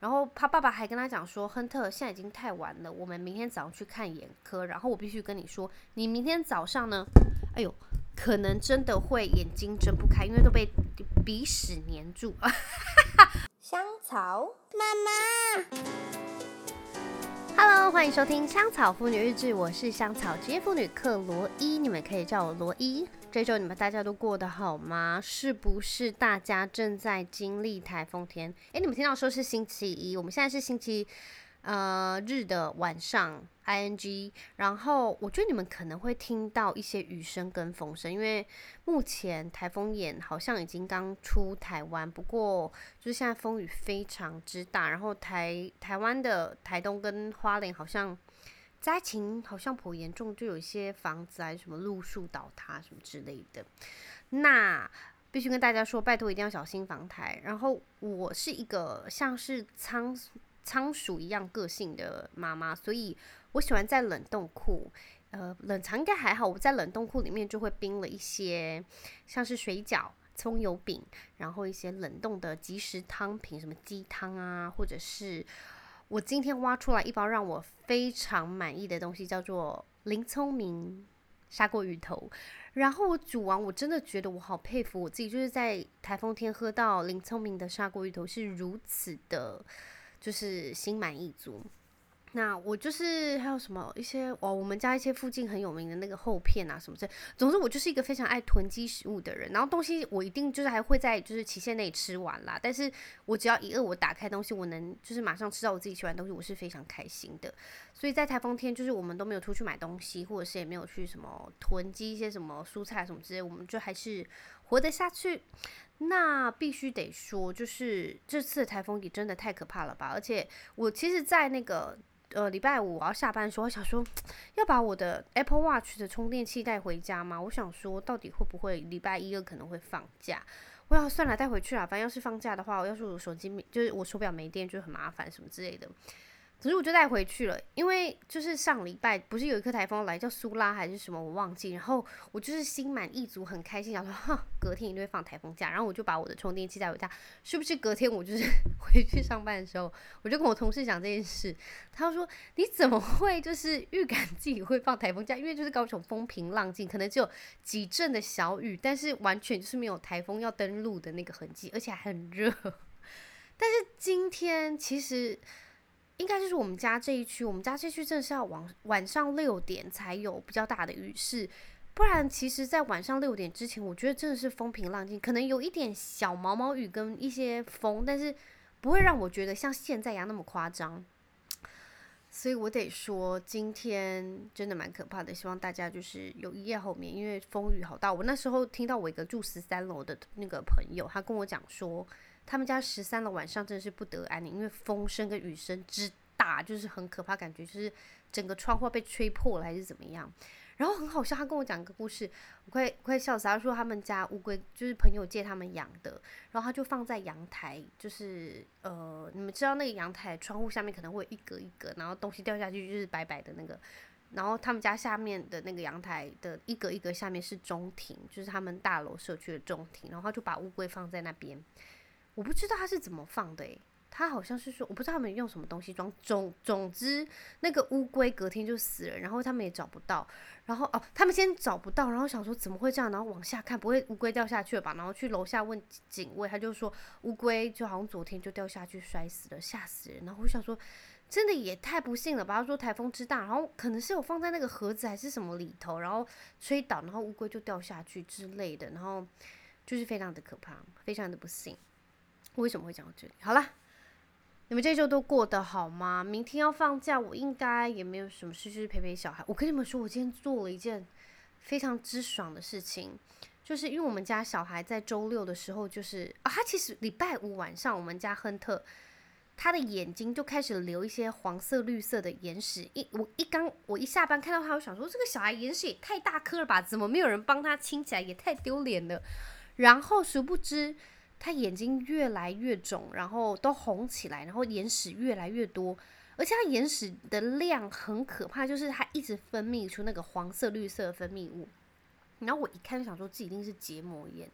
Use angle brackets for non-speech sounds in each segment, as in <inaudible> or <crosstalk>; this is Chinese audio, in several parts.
然后他爸爸还跟他讲说：“亨特，现在已经太晚了，我们明天早上去看眼科。然后我必须跟你说，你明天早上呢，哎呦，可能真的会眼睛睁不开，因为都被鼻屎粘住。<laughs> ”香草妈妈，Hello，欢迎收听《香草妇女日志》，我是香草职业妇女克罗伊，你们可以叫我罗伊。这周你们大家都过得好吗？是不是大家正在经历台风天？诶，你们听到说是星期一，我们现在是星期呃日的晚上，ing。然后我觉得你们可能会听到一些雨声跟风声，因为目前台风眼好像已经刚出台湾，不过就是现在风雨非常之大，然后台台湾的台东跟花莲好像。灾情好像颇严重，就有一些房子啊，什么路树倒塌什么之类的。那必须跟大家说，拜托一定要小心防台。然后我是一个像是仓仓鼠一样个性的妈妈，所以我喜欢在冷冻库，呃，冷藏应该还好。我在冷冻库里面就会冰了一些，像是水饺、葱油饼，然后一些冷冻的即食汤品，什么鸡汤啊，或者是。我今天挖出来一包让我非常满意的东西，叫做林聪明砂锅鱼头。然后我煮完，我真的觉得我好佩服我自己，就是在台风天喝到林聪明的砂锅鱼头是如此的，就是心满意足。那我就是还有什么一些哦，我们家一些附近很有名的那个厚片啊什么之类。总之我就是一个非常爱囤积食物的人，然后东西我一定就是还会在就是期限内吃完啦。但是我只要一饿，我打开东西，我能就是马上吃到我自己喜欢的东西，我是非常开心的。所以在台风天，就是我们都没有出去买东西，或者是也没有去什么囤积一些什么蔬菜什么之类，我们就还是活得下去。那必须得说，就是这次台风也真的太可怕了吧！而且我其实，在那个。呃，礼拜五我要下班的时候，我想说要把我的 Apple Watch 的充电器带回家吗？我想说，到底会不会礼拜一二可能会放假？我要算了，带回去了。反正要是放假的话，我要是我手机没，就是我手表没电，就很麻烦什么之类的。可是我就带回去了，因为就是上礼拜不是有一颗台风来叫苏拉还是什么，我忘记。然后我就是心满意足，很开心，想说哈，隔天一定会放台风假。然后我就把我的充电器带回家，是不是隔天我就是回去上班的时候，我就跟我同事讲这件事，他说你怎么会就是预感自己会放台风假？因为就是高雄风平浪静，可能只有几阵的小雨，但是完全就是没有台风要登陆的那个痕迹，而且还很热。但是今天其实。应该就是我们家这一区，我们家这区真的是要晚晚上六点才有比较大的雨势，不然其实，在晚上六点之前，我觉得真的是风平浪静，可能有一点小毛毛雨跟一些风，但是不会让我觉得像现在一样那么夸张。所以我得说，今天真的蛮可怕的，希望大家就是有一夜好眠，因为风雨好大。我那时候听到我一个住十三楼的那个朋友，他跟我讲说。他们家十三楼晚上真的是不得安宁，因为风声跟雨声之大，就是很可怕，感觉就是整个窗户被吹破了还是怎么样。然后很好笑，他跟我讲一个故事，我快快笑死。他说他们家乌龟就是朋友借他们养的，然后他就放在阳台，就是呃，你们知道那个阳台窗户下面可能会一格一格，然后东西掉下去就是白白的那个。然后他们家下面的那个阳台的一格一格下面是中庭，就是他们大楼社区的中庭，然后他就把乌龟放在那边。我不知道他是怎么放的诶，他好像是说，我不知道他们用什么东西装。总总之，那个乌龟隔天就死了，然后他们也找不到。然后哦，他们先找不到，然后想说怎么会这样，然后往下看，不会乌龟掉下去了吧？然后去楼下问警卫，他就说乌龟就好像昨天就掉下去摔死了，吓死人。然后我想说，真的也太不幸了吧？他说台风之大，然后可能是有放在那个盒子还是什么里头，然后吹倒，然后乌龟就掉下去之类的，然后就是非常的可怕，非常的不幸。为什么会讲到这里？好了，你们这周都过得好吗？明天要放假，我应该也没有什么事，就是陪陪小孩。我跟你们说，我今天做了一件非常之爽的事情，就是因为我们家小孩在周六的时候，就是啊，他其实礼拜五晚上，我们家亨特他的眼睛就开始流一些黄色、绿色的眼屎。一我一刚我一下班看到他，我想说这个小孩眼屎也太大颗了吧？怎么没有人帮他清起来？也太丢脸了。然后殊不知。他眼睛越来越肿，然后都红起来，然后眼屎越来越多，而且他眼屎的量很可怕，就是他一直分泌出那个黄色、绿色的分泌物。然后我一看就想说，这一定是结膜炎。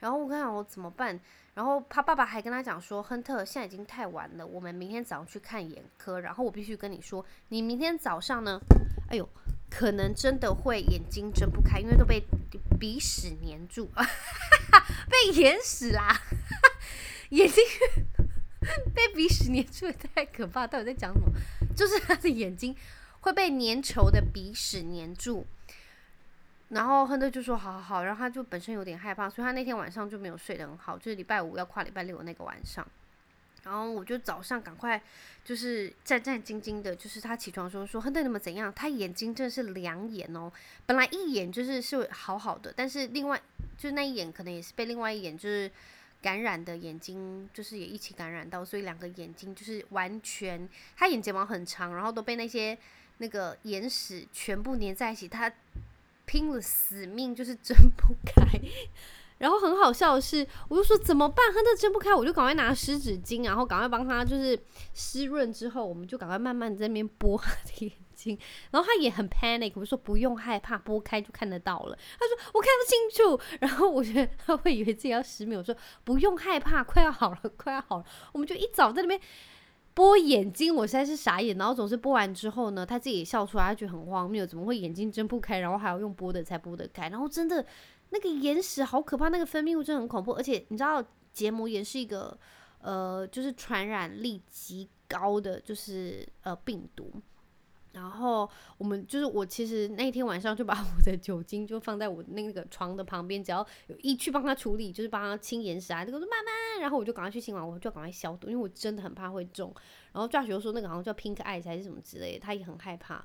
然后我跟他讲我怎么办？然后他爸爸还跟他讲说，亨特，现在已经太晚了，我们明天早上去看眼科。然后我必须跟你说，你明天早上呢，哎呦，可能真的会眼睛睁不开，因为都被鼻屎粘住，<laughs> 被眼屎啦，<laughs> 眼睛被鼻屎粘住也太可怕。到底在讲什么？就是他的眼睛会被粘稠的鼻屎粘住。然后亨特就说：“好好好。”然后他就本身有点害怕，所以他那天晚上就没有睡得很好，就是礼拜五要跨礼拜六的那个晚上。然后我就早上赶快就是战战兢兢的，就是他起床的时候说：“亨特，你们怎样？”他眼睛真的是两眼哦，本来一眼就是是好好的，但是另外就那一眼可能也是被另外一眼就是感染的眼睛，就是也一起感染到，所以两个眼睛就是完全他眼睫毛很长，然后都被那些那个眼屎全部粘在一起，他。拼了死命就是睁不开，然后很好笑的是，我就说怎么办？他那睁不开，我就赶快拿湿纸巾，然后赶快帮他就是湿润之后，我们就赶快慢慢在那边拨他的眼睛。然后他也很 panic，我说不用害怕，拨开就看得到了。他说我看不清楚，然后我觉得他会以为自己要失明。我说不用害怕，快要好了，快要好了。我们就一早在那边。拨眼睛，我实在是傻眼。然后总是拨完之后呢，他自己也笑出来，他觉得很荒谬，怎么会眼睛睁不开，然后还要用拨的才拨得开？然后真的那个眼屎好可怕，那个分泌物真的很恐怖。而且你知道结膜炎是一个呃，就是传染力极高的，就是呃病毒。然后我们就是我，其实那天晚上就把 <laughs> 我的酒精就放在我那个床的旁边，只要有一去帮他处理，就是帮他清眼屎啊，这个慢慢，然后我就赶快去清完，我就赶快消毒，因为我真的很怕会中。然后 Josh 说那个好像叫 Pink eye 还是什么之类的，他也很害怕。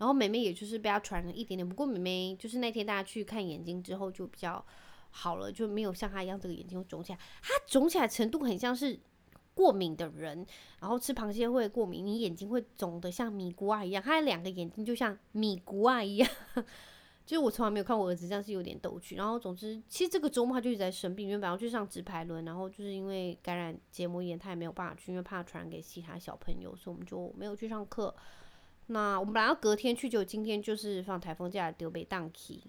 然后妹妹也就是被他传染了一点点，不过妹妹就是那天大家去看眼睛之后就比较好了，就没有像他一样这个眼睛肿起来，他肿起来程度很像是。过敏的人，然后吃螃蟹会过敏，你眼睛会肿得像米瓜一样。他的两个眼睛就像米瓜一样，<laughs> 就是我从来没有看过我儿子这样，是有点逗趣。然后总之，其实这个周末他就一直在生病，原本要去上直排轮，然后就是因为感染结膜炎，他也没有办法去，因为怕传染给其他小朋友，所以我们就没有去上课。那我们本来要隔天去，就今天就是放台风假，丢北当期。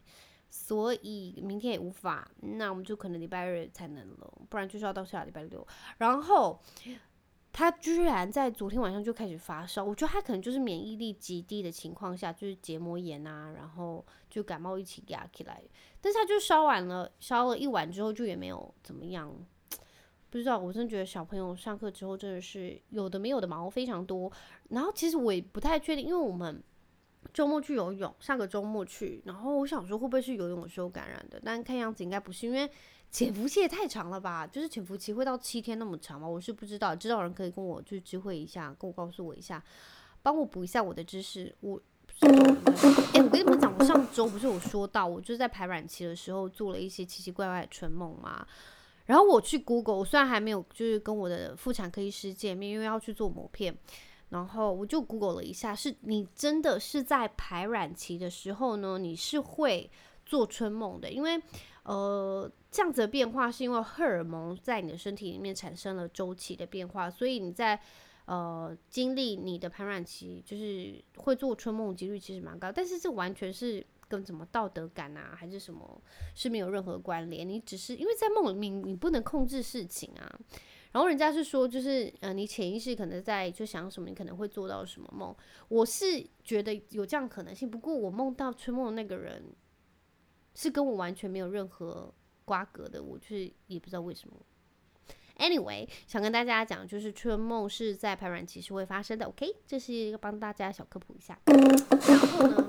所以明天也无法，那我们就可能礼拜日才能了，不然就是要到下礼拜六。然后他居然在昨天晚上就开始发烧，我觉得他可能就是免疫力极低的情况下，就是结膜炎啊，然后就感冒一起压起来。但是他就烧完了，烧了一晚之后就也没有怎么样，不知道。我真的觉得小朋友上课之后真的是有的没有的毛非常多。然后其实我也不太确定，因为我们。周末去游泳，下个周末去。然后我想说，会不会是游泳的时候感染的？但看样子应该不是，因为潜伏期也太长了吧？就是潜伏期会到七天那么长吗？我是不知道，知道人可以跟我就知会一下，跟我告诉我一下，帮我补一下我的知识。我，哎、欸，我跟你们讲，我上周不是有说到，我就是在排卵期的时候做了一些奇奇怪怪的春梦嘛。然后我去 Google，我虽然还没有就是跟我的妇产科医师见面，因为要去做膜片。然后我就 Google 了一下，是你真的是在排卵期的时候呢，你是会做春梦的，因为呃这样子的变化是因为荷尔蒙在你的身体里面产生了周期的变化，所以你在呃经历你的排卵期，就是会做春梦几率其实蛮高，但是这完全是跟什么道德感啊还是什么是没有任何关联，你只是因为在梦里面你不能控制事情啊。然后人家是说，就是呃，你潜意识可能在就想什么，你可能会做到什么梦。我是觉得有这样可能性，不过我梦到春梦的那个人是跟我完全没有任何瓜葛的，我就是也不知道为什么。Anyway，想跟大家讲，就是春梦是在排卵期是会发生的。OK，这是一个帮大家小科普一下。然后呢？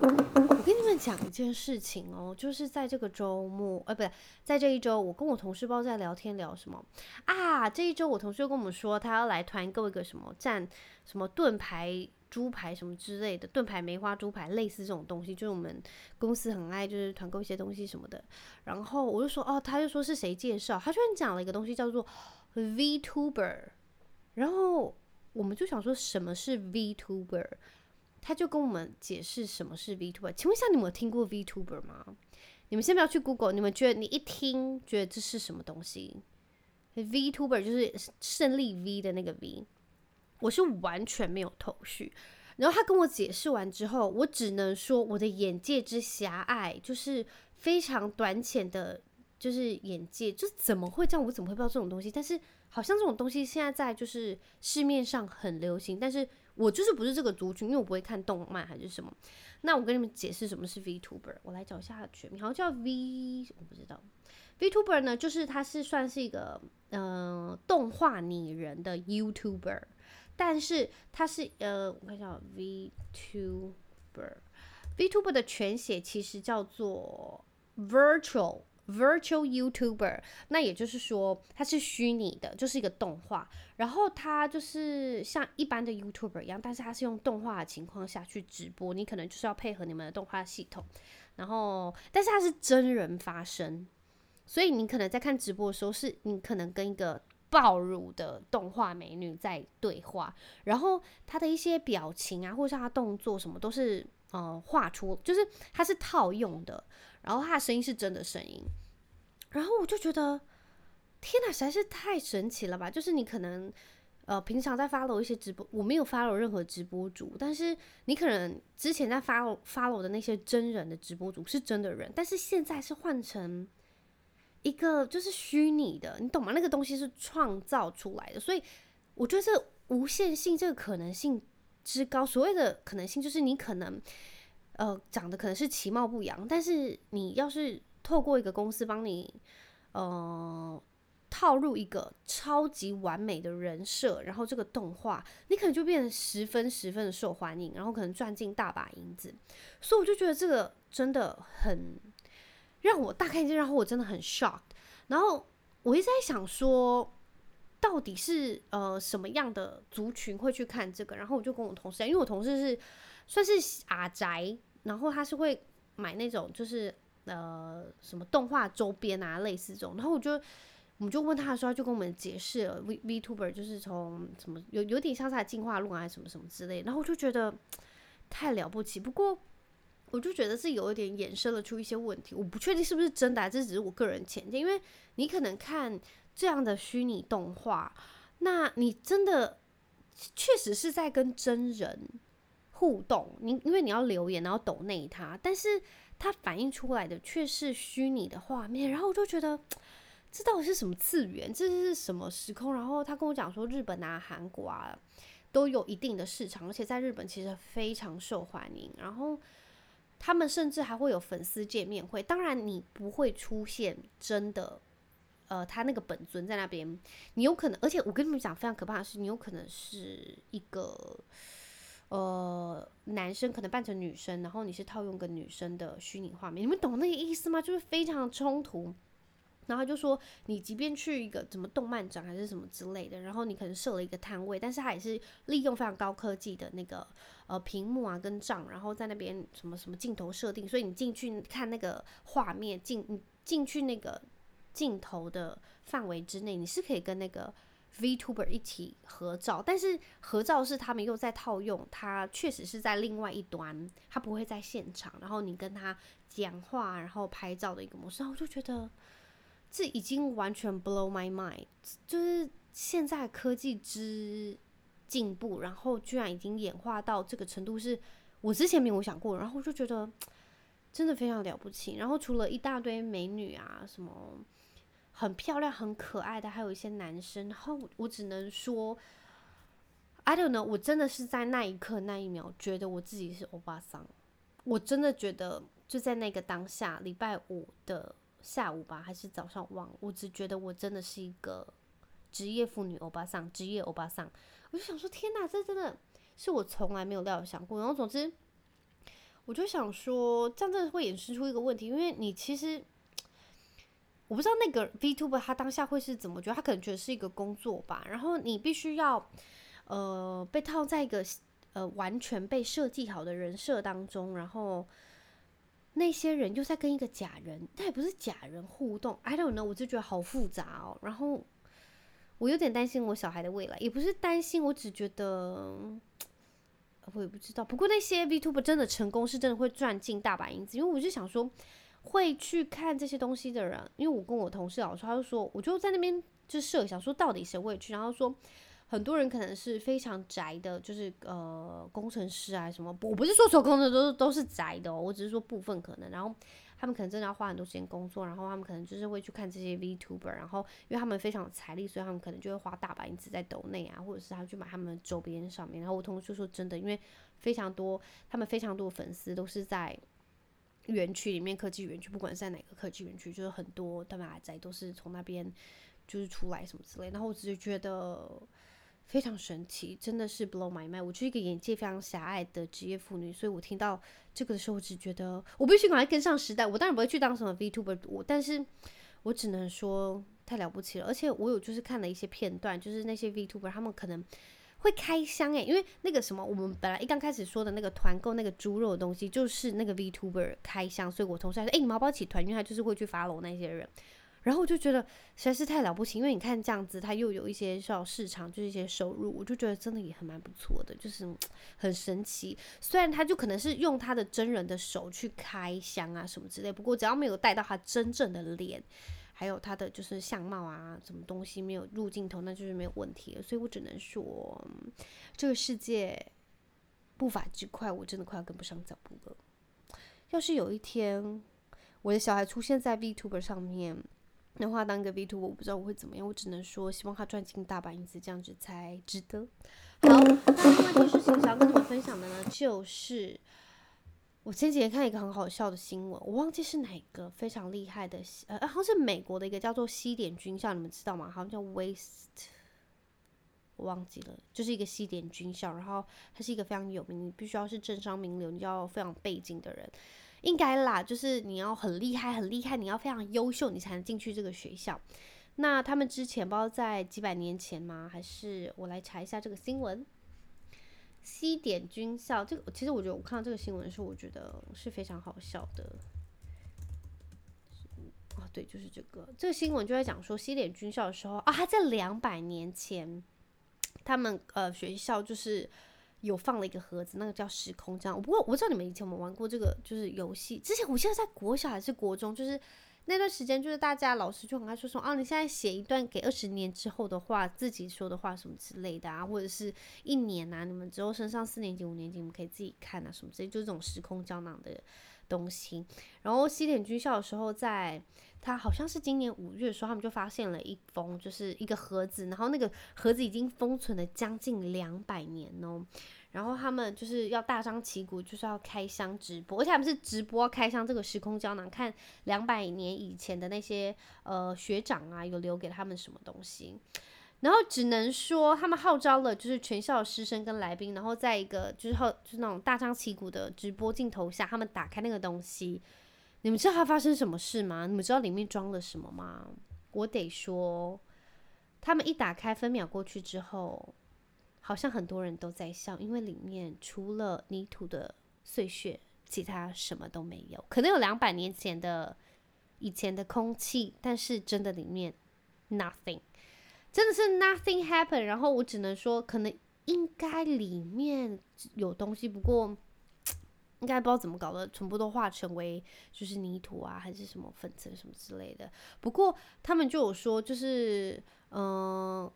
我跟你们讲一件事情哦，就是在这个周末，呃，不对，在这一周，我跟我同事不知道在聊天聊什么啊。这一周我同事又跟我们说，他要来团购一个什么蘸什么盾牌猪排什么之类的，盾牌梅花猪排类似这种东西，就是我们公司很爱就是团购一些东西什么的。然后我就说哦，他就说是谁介绍？他居然讲了一个东西叫做 VTuber，然后我们就想说什么是 VTuber？他就跟我们解释什么是 VTuber，请问一下，你们有听过 VTuber 吗？你们先不要去 Google，你们觉得你一听觉得这是什么东西？VTuber 就是胜利 V 的那个 V，我是完全没有头绪。然后他跟我解释完之后，我只能说我的眼界之狭隘，就是非常短浅的就是眼界，就怎么会这样？我怎么会不知道这种东西？但是好像这种东西现在在就是市面上很流行，但是我就是不是这个族群，因为我不会看动漫还是什么。那我跟你们解释什么是 VTuber，我来找一下全名，好像叫 V，我不知道。VTuber 呢，就是它是算是一个嗯、呃、动画拟人的 YouTuber，但是它是呃我看一下 VTuber，VTuber 的全写其实叫做 Virtual。Virtual YouTuber，那也就是说它是虚拟的，就是一个动画。然后它就是像一般的 YouTuber 一样，但是它是用动画的情况下去直播，你可能就是要配合你们的动画系统。然后，但是它是真人发声，所以你可能在看直播的时候，是你可能跟一个爆乳的动画美女在对话，然后她的一些表情啊，或者是她动作什么，都是呃画出，就是它是套用的。然后他的声音是真的声音，然后我就觉得，天哪，实在是太神奇了吧！就是你可能，呃，平常在 follow 一些直播，我没有 follow 任何直播主，但是你可能之前在 follow follow 的那些真人的直播主是真的人，但是现在是换成一个就是虚拟的，你懂吗？那个东西是创造出来的，所以我觉得这无限性，这个可能性之高，所谓的可能性就是你可能。呃，长得可能是其貌不扬，但是你要是透过一个公司帮你，呃，套入一个超级完美的人设，然后这个动画，你可能就变得十分十分的受欢迎，然后可能赚进大把银子。所以我就觉得这个真的很让我大开眼界，然后我真的很 shocked。然后我一直在想说，到底是呃什么样的族群会去看这个？然后我就跟我同事，因为我同事是。算是阿宅，然后他是会买那种就是呃什么动画周边啊，类似这种。然后我就我们就问他的时候，他就跟我们解释了 V VTuber 就是从什么有有点像是进化论啊，什么什么之类。然后我就觉得太了不起。不过我就觉得是有一点衍生了出一些问题，我不确定是不是真的，这只是我个人浅见。因为你可能看这样的虚拟动画，那你真的确实是在跟真人。互动，你因为你要留言，然后抖内他，但是他反映出来的却是虚拟的画面，然后我就觉得 <tsk> 这到底是什么次元，这是什么时空？然后他跟我讲说，日本啊、韩国啊都有一定的市场，而且在日本其实非常受欢迎。然后他们甚至还会有粉丝见面会，当然你不会出现真的，呃，他那个本尊在那边，你有可能，而且我跟你们讲非常可怕的是，你有可能是一个。呃，男生可能扮成女生，然后你是套用个女生的虚拟画面，你们懂那个意思吗？就是非常冲突。然后就说，你即便去一个什么动漫展还是什么之类的，然后你可能设了一个摊位，但是他也是利用非常高科技的那个呃屏幕啊跟帐，然后在那边什么什么镜头设定，所以你进去看那个画面，进你进去那个镜头的范围之内，你是可以跟那个。VTuber 一起合照，但是合照是他们又在套用，他确实是在另外一端，他不会在现场，然后你跟他讲话，然后拍照的一个模式，我就觉得这已经完全 blow my mind，就是现在科技之进步，然后居然已经演化到这个程度，是我之前没有想过，然后我就觉得真的非常了不起，然后除了一大堆美女啊什么。很漂亮、很可爱的，还有一些男生。然后我只能说，I don't know，我真的是在那一刻、那一秒，觉得我自己是欧巴桑。我真的觉得，就在那个当下，礼拜五的下午吧，还是早上忘了，我只觉得我真的是一个职业妇女欧巴桑，职业欧巴桑。我就想说，天哪，这真的是我从来没有料想过。然后总之，我就想说，这样真的会衍生出一个问题，因为你其实。我不知道那个 VTuber 他当下会是怎么觉得，他可能觉得是一个工作吧。然后你必须要，呃，被套在一个呃完全被设计好的人设当中，然后那些人又在跟一个假人，他也不是假人互动。I don't know，我就觉得好复杂哦。然后我有点担心我小孩的未来，也不是担心，我只觉得我也不知道。不过那些 VTuber 真的成功，是真的会赚进大把银子，因为我就想说。会去看这些东西的人，因为我跟我同事老说，他就说，我就在那边就设想说，到底谁会去？然后说，很多人可能是非常宅的，就是呃工程师啊什么。我不是说所有工程师都是都是宅的哦，我只是说部分可能。然后他们可能真的要花很多时间工作，然后他们可能就是会去看这些 VTuber，然后因为他们非常有财力，所以他们可能就会花大把银子在抖内啊，或者是他去买他们的周边上面。然后我同事就说真的，因为非常多，他们非常多粉丝都是在园区里面，科技园区，不管是在哪个科技园区，就是很多他们还在都是从那边就是出来什么之类。然后我只是觉得。非常神奇，真的是 blow my mind。我就是一个眼界非常狭隘的职业妇女，所以我听到这个的时候，我只觉得我必须赶快跟上时代。我当然不会去当什么 VTuber，我但是我只能说太了不起了。而且我有就是看了一些片段，就是那些 VTuber 他们可能会开箱诶、因为那个什么，我们本来一刚开始说的那个团购那个猪肉的东西，就是那个 VTuber 开箱，所以我同事还说，诶、你们要不要起团？因为他就是会去 follow 那些人。然后我就觉得实在是太了不起，因为你看这样子，他又有一些小市场，就是一些收入，我就觉得真的也很蛮不错的，就是很神奇。虽然他就可能是用他的真人的手去开箱啊什么之类，不过只要没有带到他真正的脸，还有他的就是相貌啊，什么东西没有入镜头，那就是没有问题。所以我只能说，这个世界步伐之快，我真的快要跟不上脚步了。要是有一天我的小孩出现在 VTuber 上面，的话，当个 vtu 我不知道我会怎么样。我只能说，希望他赚进大把银子，这样子才值得。好，那另外一件事情想要跟你们分享的呢，就是我前几天看一个很好笑的新闻，我忘记是哪个非常厉害的，呃，好像是美国的一个叫做西点军校，你们知道吗？好像叫 West，我忘记了，就是一个西点军校，然后它是一个非常有名，你必须要是政商名流，你要非常背景的人。应该啦，就是你要很厉害，很厉害，你要非常优秀，你才能进去这个学校。那他们之前不知道在几百年前吗？还是我来查一下这个新闻。西点军校，这个其实我觉得我看到这个新闻的时候，我觉得是非常好笑的。哦，对，就是这个。这个新闻就在讲说西点军校的时候啊，他在两百年前，他们呃学校就是。有放了一个盒子，那个叫时空胶囊。不过我不知道你们以前有没有玩过这个，就是游戏。之前我记得在国小还是国中，就是那段时间，就是大家老师就很爱说说啊，你现在写一段给二十年之后的话，自己说的话什么之类的啊，或者是一年啊，你们之后升上四年级、五年级，你们可以自己看啊，什么之类，就这种时空胶囊的东西。然后西点军校的时候，在他好像是今年五月的时候，他们就发现了一封，就是一个盒子，然后那个盒子已经封存了将近两百年哦。然后他们就是要大张旗鼓，就是要开箱直播，而且他们是直播开箱这个时空胶囊，看两百年以前的那些呃学长啊，有留给他们什么东西。然后只能说他们号召了就是全校师生跟来宾，然后在一个就是后就是那种大张旗鼓的直播镜头下，他们打开那个东西。你们知道它发生什么事吗？你们知道里面装了什么吗？我得说，他们一打开，分秒过去之后。好像很多人都在笑，因为里面除了泥土的碎屑，其他什么都没有。可能有两百年前的以前的空气，但是真的里面 nothing，真的是 nothing happen。然后我只能说，可能应该里面有东西，不过应该不知道怎么搞的，全部都化成为就是泥土啊，还是什么粉尘什么之类的。不过他们就有说，就是嗯。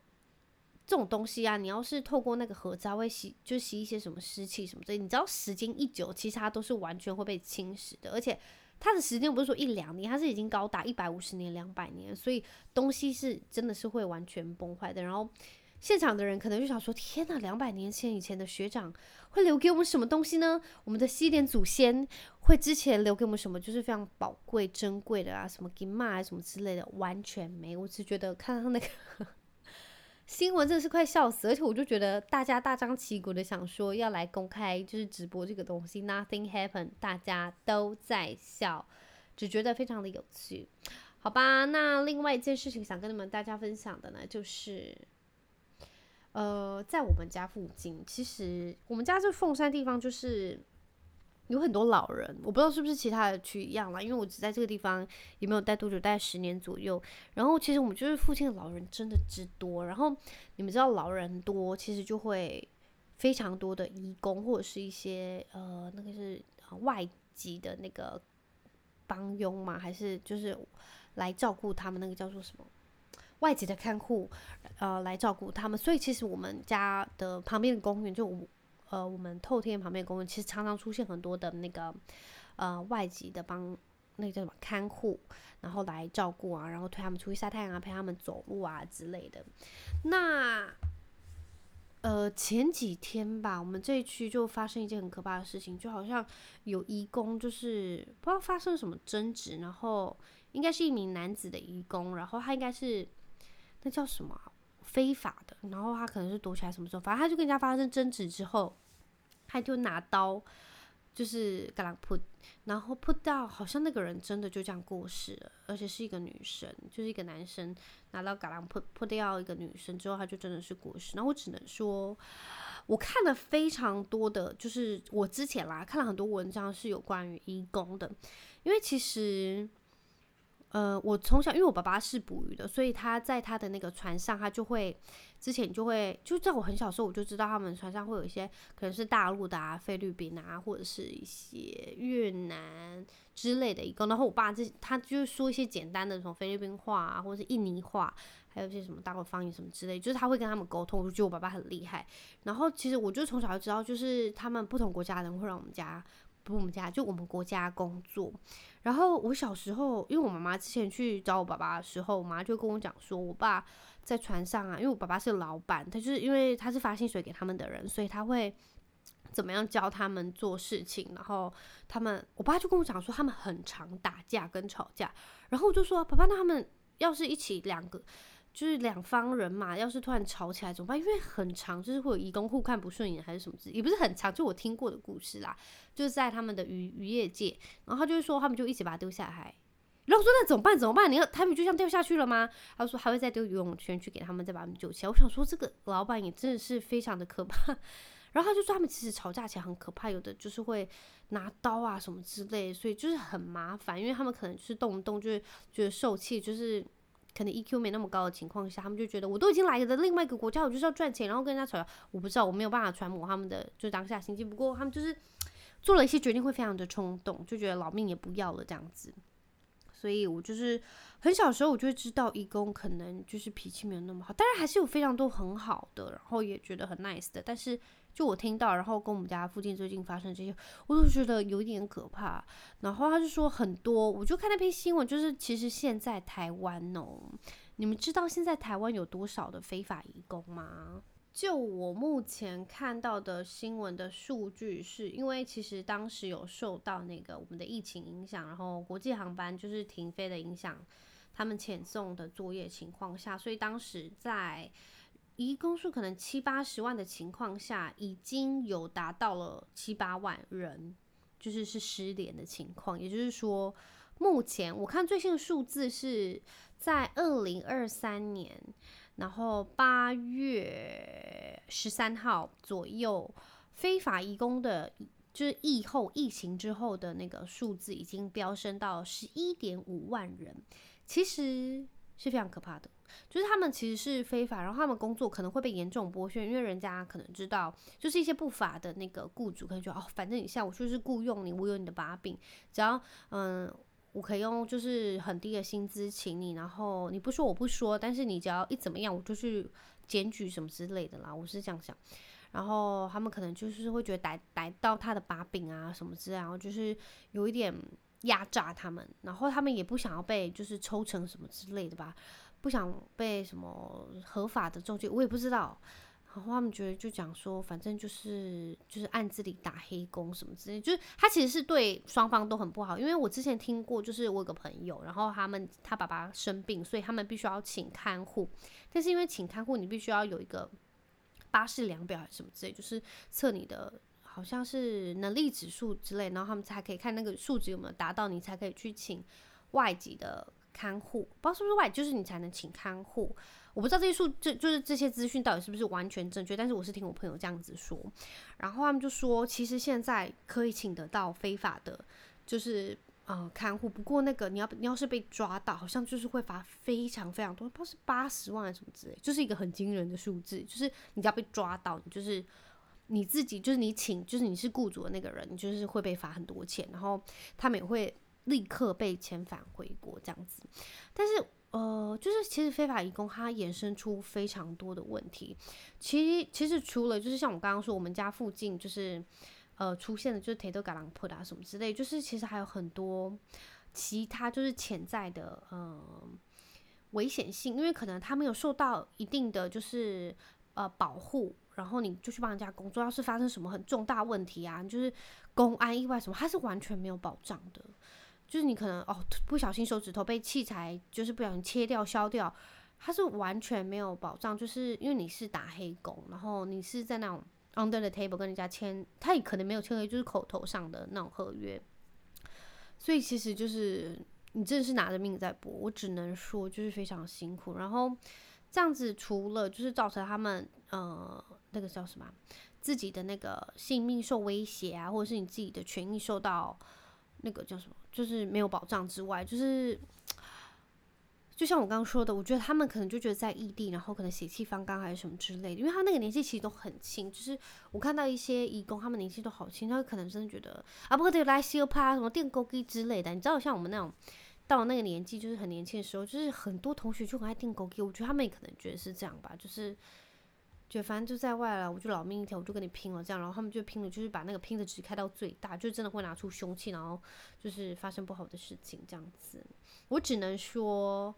这种东西啊，你要是透过那个盒子，它会吸，就吸一些什么湿气什么的。你知道时间一久，其实它都是完全会被侵蚀的。而且它的时间不是说一两年，它是已经高达一百五十年、两百年，所以东西是真的是会完全崩坏的。然后现场的人可能就想说：天哪，两百年前以前的学长会留给我们什么东西呢？我们的西点祖先会之前留给我们什么？就是非常宝贵、珍贵的啊，什么金马啊，什么之类的，完全没。我只觉得看到那个。新闻真的是快笑死，而且我就觉得大家大张旗鼓的想说要来公开，就是直播这个东西，Nothing happen，大家都在笑，只觉得非常的有趣，好吧？那另外一件事情想跟你们大家分享的呢，就是，呃，在我们家附近，其实我们家这凤山地方就是。有很多老人，我不知道是不是其他的区一样啦，因为我只在这个地方也没有待多久，待十年左右。然后其实我们就是附近的老人真的之多，然后你们知道老人多，其实就会非常多的义工或者是一些呃那个是外籍的那个帮佣嘛，还是就是来照顾他们那个叫做什么外籍的看护呃来照顾他们，所以其实我们家的旁边的公园就。呃，我们透天旁边公园其实常常出现很多的那个呃外籍的帮那个叫什么看护，然后来照顾啊，然后推他们出去晒太阳啊，陪他们走路啊之类的。那呃前几天吧，我们这一区就发生一件很可怕的事情，就好像有义工就是不知道发生什么争执，然后应该是一名男子的义工，然后他应该是那叫什么？非法的，然后他可能是躲起来什么时候，反正他就跟人家发生争执之后，他就拿刀，就是嘎啷噗，然后扑到，好像那个人真的就这样过世了，而且是一个女生，就是一个男生拿刀嘎啷噗噗掉一个女生之后，他就真的是过世。那我只能说，我看了非常多的，就是我之前啦看了很多文章是有关于移工的，因为其实。呃，我从小因为我爸爸是捕鱼的，所以他在他的那个船上，他就会之前就会就在我很小时候，我就知道他们船上会有一些可能是大陆的啊、菲律宾啊，或者是一些越南之类的一个。然后我爸这他就说一些简单的什么菲律宾话啊，或者是印尼话，还有一些什么大陆方言什么之类，就是他会跟他们沟通。就我爸爸很厉害。然后其实我就从小就知道，就是他们不同国家的人会让我们家。不，我们家就我们国家工作。然后我小时候，因为我妈妈之前去找我爸爸的时候，我妈就跟我讲说，我爸在船上啊，因为我爸爸是老板，他就是因为他是发薪水给他们的人，所以他会怎么样教他们做事情。然后他们，我爸就跟我讲说，他们很常打架跟吵架。然后我就说，爸爸，那他们要是一起两个。就是两方人嘛，要是突然吵起来怎么办？因为很长，就是会有移工互看不顺眼还是什么之类，也不是很长，就我听过的故事啦。就是在他们的渔渔业界，然后他就是说，他们就一起把他丢下海。然后我说那怎么办？怎么办？你要他们就这样掉下去了吗？他说还会再丢游泳圈去给他们，再把他们救起来。我想说这个老板也真的是非常的可怕。<laughs> 然后他就说他们其实吵架起来很可怕，有的就是会拿刀啊什么之类，所以就是很麻烦，因为他们可能就是动不动就是觉得受气，就是。可能 EQ 没那么高的情况下，他们就觉得我都已经来了另外一个国家，我就是要赚钱，然后跟人家吵架。我不知道，我没有办法揣摩他们的就当下心情。不过他们就是做了一些决定，会非常的冲动，就觉得老命也不要了这样子。所以我就是很小时候，我就会知道义工可能就是脾气没有那么好，当然还是有非常多很好的，然后也觉得很 nice 的，但是。就我听到，然后跟我们家附近最近发生这些，我都觉得有点可怕。然后他就说很多，我就看那篇新闻，就是其实现在台湾哦，你们知道现在台湾有多少的非法移工吗？就我目前看到的新闻的数据，是因为其实当时有受到那个我们的疫情影响，然后国际航班就是停飞的影响，他们遣送的作业情况下，所以当时在。移工数可能七八十万的情况下，已经有达到了七八万人，就是是失联的情况。也就是说，目前我看最新的数字是在二零二三年，然后八月十三号左右，非法移工的，就是疫后疫情之后的那个数字已经飙升到十一点五万人，其实是非常可怕的。就是他们其实是非法，然后他们工作可能会被严重剥削，因为人家可能知道，就是一些不法的那个雇主可能觉得哦，反正你像我就是雇佣你，我有你的把柄，只要嗯，我可以用就是很低的薪资请你，然后你不说我不说，但是你只要一怎么样，我就去检举什么之类的啦，我是这样想。然后他们可能就是会觉得逮逮到他的把柄啊什么之类，然后就是有一点压榨他们，然后他们也不想要被就是抽成什么之类的吧。不想被什么合法的中介，我也不知道。然后他们觉得就讲说，反正就是就是暗地里打黑工什么之类，就是他其实是对双方都很不好。因为我之前听过，就是我有个朋友，然后他们他爸爸生病，所以他们必须要请看护。但是因为请看护，你必须要有一个巴士量表还是什么之类，就是测你的好像是能力指数之类，然后他们才可以看那个数值有没有达到，你才可以去请外籍的。看护，不知道是不是外，就是你才能请看护。我不知道这些数，这就是这些资讯到底是不是完全正确。但是我是听我朋友这样子说，然后他们就说，其实现在可以请得到非法的，就是呃看护。不过那个你要你要是被抓到，好像就是会罚非常非常多，不知道是八十万还是什么之类，就是一个很惊人的数字。就是你只要被抓到，你就是你自己，就是你请，就是你是雇主的那个人，你就是会被罚很多钱。然后他们也会。立刻被遣返回国这样子，但是呃，就是其实非法移工它衍生出非常多的问题。其实其实除了就是像我刚刚说，我们家附近就是呃出现的就是提多嘎朗普啊什么之类，就是其实还有很多其他就是潜在的嗯危险性，因为可能他没有受到一定的就是呃保护，然后你就去帮人家工作，要是发生什么很重大问题啊，就是公安意外什么，他是完全没有保障的。就是你可能哦不小心手指头被器材就是不小心切掉削掉，他是完全没有保障，就是因为你是打黑工，然后你是在那种 under the table 跟人家签，他也可能没有签，就是口头上的那种合约，所以其实就是你真的是拿着命在搏，我只能说就是非常辛苦。然后这样子除了就是造成他们呃那个叫什么自己的那个性命受威胁啊，或者是你自己的权益受到。那个叫什么，就是没有保障之外，就是就像我刚刚说的，我觉得他们可能就觉得在异地，然后可能血气方刚还是什么之类的，因为他那个年纪其实都很轻，就是我看到一些义工，他们年纪都好轻，他可能真的觉得啊，不过得来西趴什么电勾机之类的，你知道，像我们那种到那个年纪，就是很年轻的时候，就是很多同学就很爱电钩机，我觉得他们也可能觉得是这样吧，就是。就反正就在外了，我就老命一条，我就跟你拼了这样，然后他们就拼了，就是把那个拼的值开到最大，就真的会拿出凶器，然后就是发生不好的事情这样子。我只能说，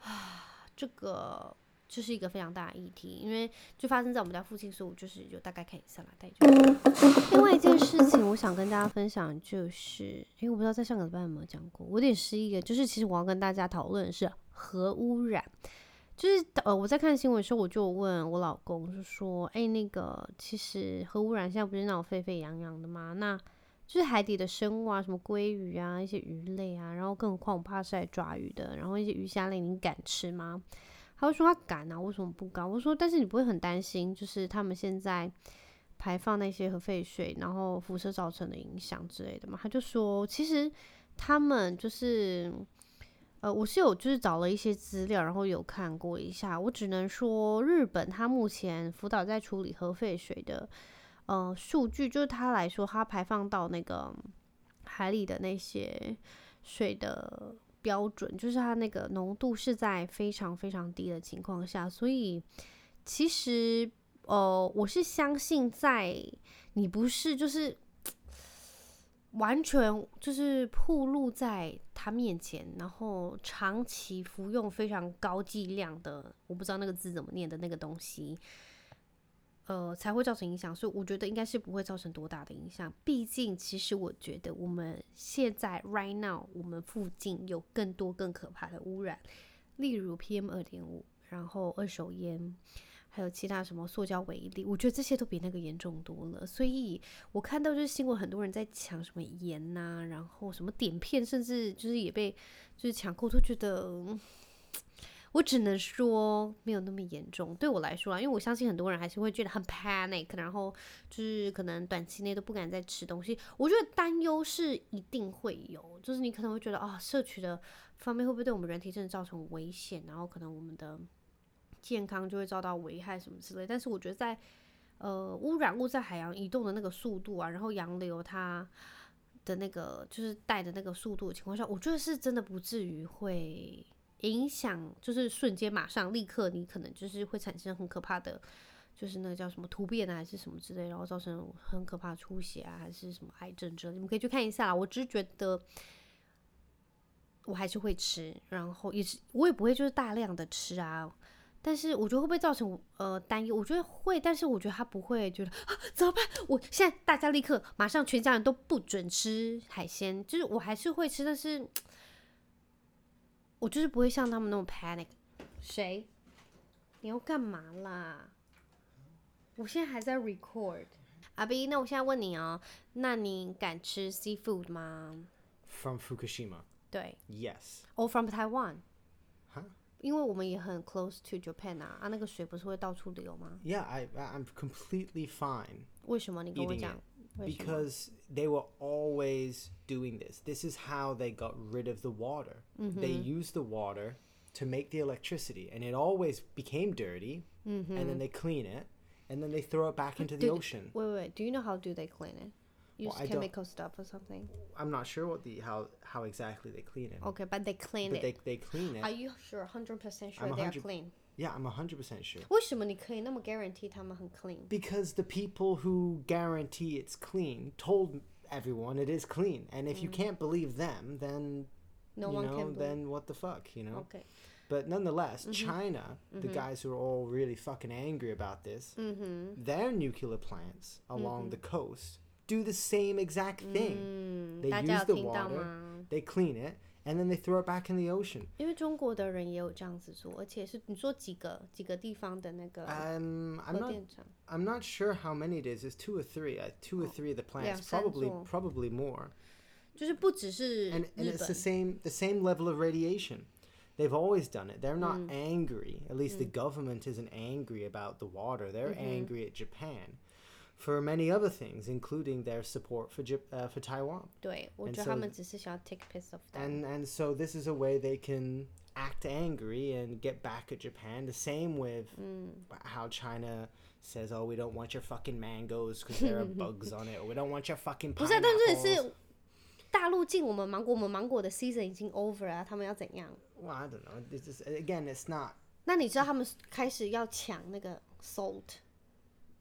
啊，这个就是一个非常大的议题，因为就发生在我们家附近，所以我就是就大概看一下啦。<laughs> 另外一件事情，我想跟大家分享就是，因为我不知道在上个礼拜有没有讲过，我有点失忆了，就是其实我要跟大家讨论的是核污染。就是呃，我在看新闻的时候，我就问我老公，就说：“哎、那个其实核污染现在不是那种沸沸扬扬的吗？那就是海底的生物啊，什么鲑鱼啊，一些鱼类啊，然后更何况我怕是来抓鱼的，然后一些鱼虾类，你敢吃吗？”他就说他敢啊，为什么不敢？我说，但是你不会很担心，就是他们现在排放那些核废水，然后辐射造成的影响之类的吗？他就说，其实他们就是。呃，我是有就是找了一些资料，然后有看过一下。我只能说，日本它目前福岛在处理核废水的呃数据，就是它来说，它排放到那个海里的那些水的标准，就是它那个浓度是在非常非常低的情况下。所以其实呃，我是相信，在你不是就是。完全就是暴露在他面前，然后长期服用非常高剂量的，我不知道那个字怎么念的那个东西，呃，才会造成影响。所以我觉得应该是不会造成多大的影响。毕竟，其实我觉得我们现在 right now 我们附近有更多更可怕的污染，例如 PM 二点五，然后二手烟。还有其他什么塑胶微粒，我觉得这些都比那个严重多了。所以我看到就是新闻，很多人在抢什么盐呐、然后什么碘片，甚至就是也被就是抢购，都觉得我只能说没有那么严重。对我来说啊，因为我相信很多人还是会觉得很 panic，然后就是可能短期内都不敢再吃东西。我觉得担忧是一定会有，就是你可能会觉得啊，摄取的方面会不会对我们人体真的造成危险，然后可能我们的。健康就会遭到危害什么之类，但是我觉得在呃污染物在海洋移动的那个速度啊，然后洋流它的那个就是带的那个速度的情况下，我觉得是真的不至于会影响，就是瞬间马上立刻你可能就是会产生很可怕的，就是那个叫什么突变啊还是什么之类，然后造成很可怕出血啊还是什么癌症之类，你们可以去看一下啦。我只是觉得我还是会吃，然后也是我也不会就是大量的吃啊。但是我觉得会不会造成呃担忧？我觉得会，但是我觉得他不会觉得啊怎么办？我现在大家立刻马上全家人都不准吃海鲜，就是我还是会吃，但是我就是不会像他们那么 panic。谁？你要干嘛啦？我现在还在 record。阿 B，那我现在问你哦，那你敢吃 seafood 吗？From Fukushima。对。Yes。Or from Taiwan。Huh? 因为我们也很 close to Japan 啊，啊，那个水不是会到处流吗？Yeah, I I'm completely fine. 为什么？你跟我讲。Because they were always doing this. This is how they got rid of the water. They used the water to make the electricity, and it always became dirty. And then they clean it, and then they throw it back into the ocean. Wait, wait. Do you know how do they clean it? Use chemical stuff or something? I'm not sure what the how how exactly they clean it. Okay, but they clean it. They they clean it. Are you sure? Hundred percent sure they are clean. Yeah, I'm hundred percent sure. 为什么你可以那么 guarantee 他们很 clean? Because the people who guarantee it's clean told everyone, it is clean. And if you can't believe them, then No you one know, can. believe. then what the fuck, you know? Okay. But nonetheless, China, the guys who are all really fucking angry about this, Mm-hmm. their nuclear plants along the coast do the same exact thing. 嗯， They 大家 use 有 the 听到 water 吗？ They clean it and then they throw it back in the ocean. 因为中国的人也有这样子做，而且是你说几个几个地方的那个 Um, I'm 核 not 电厂， I'm not sure how many it is. It's two or three. Uh, two or three of the plants, 两三 probably 座。 probably more. 就是不只是 And and 日 it's the 本， same the same level of radiation. They've always done it. They're not Mm. angry. At least the government isn't angry about the water. They're Mm-hmm. angry at Japan for many other things, including their support for Jap- uh, for Taiwan. 对我 And 觉得 so- 他们只是想要 take piece of that。 And and so this is a way they can act angry and get back at Japan. The same with Mm. how China says, "Oh, we don't want your fucking mangoes because there are <laughs> bugs on it," or "We don't want your fucking 不是啊，但是 pineapples." 是大陆进我们芒果，我们芒果的 season 已经 over 啊，他们要怎样？ Well, I don't know. It's just, again, it's not 那你知道他们开始要抢那个 salt？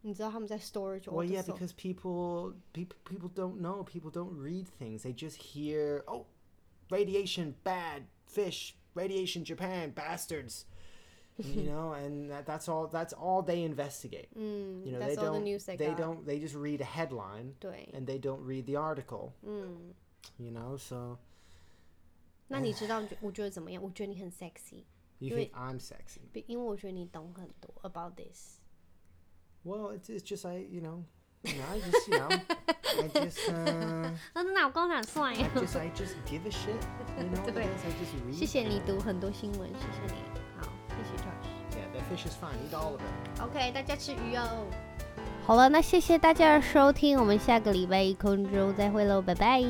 你知道他们在 storage all Well, the yeah, salt because people, people, people don't know. People don't read things. They just hear, "Oh, radiation, bad fish, radiation, Japan, bastards." you <laughs> know, and that, that's all. That's all they investigate. 嗯 You know, ，that's they all the don't. news they They got。 don't. They just read a headline 对， and they don't read the article. 嗯， You know, so <sighs> 那你知道我觉得怎么样？我觉得你很 sexy， you 因为- think I'm sexy? 因为我觉得你懂很多 about this。 Well, it's, it's just I, you know, you know, I just, you know, I just, uh, I just, I just give a shit. You know, what it 对。is? I just read. 谢谢你读很多新闻，谢谢你。好，谢谢 Josh。Yeah, the fish is fine. Eat all of it. OK，大家吃鱼哦。好了，那谢谢大家的收听，我们下个礼拜一空中再会喽，拜拜。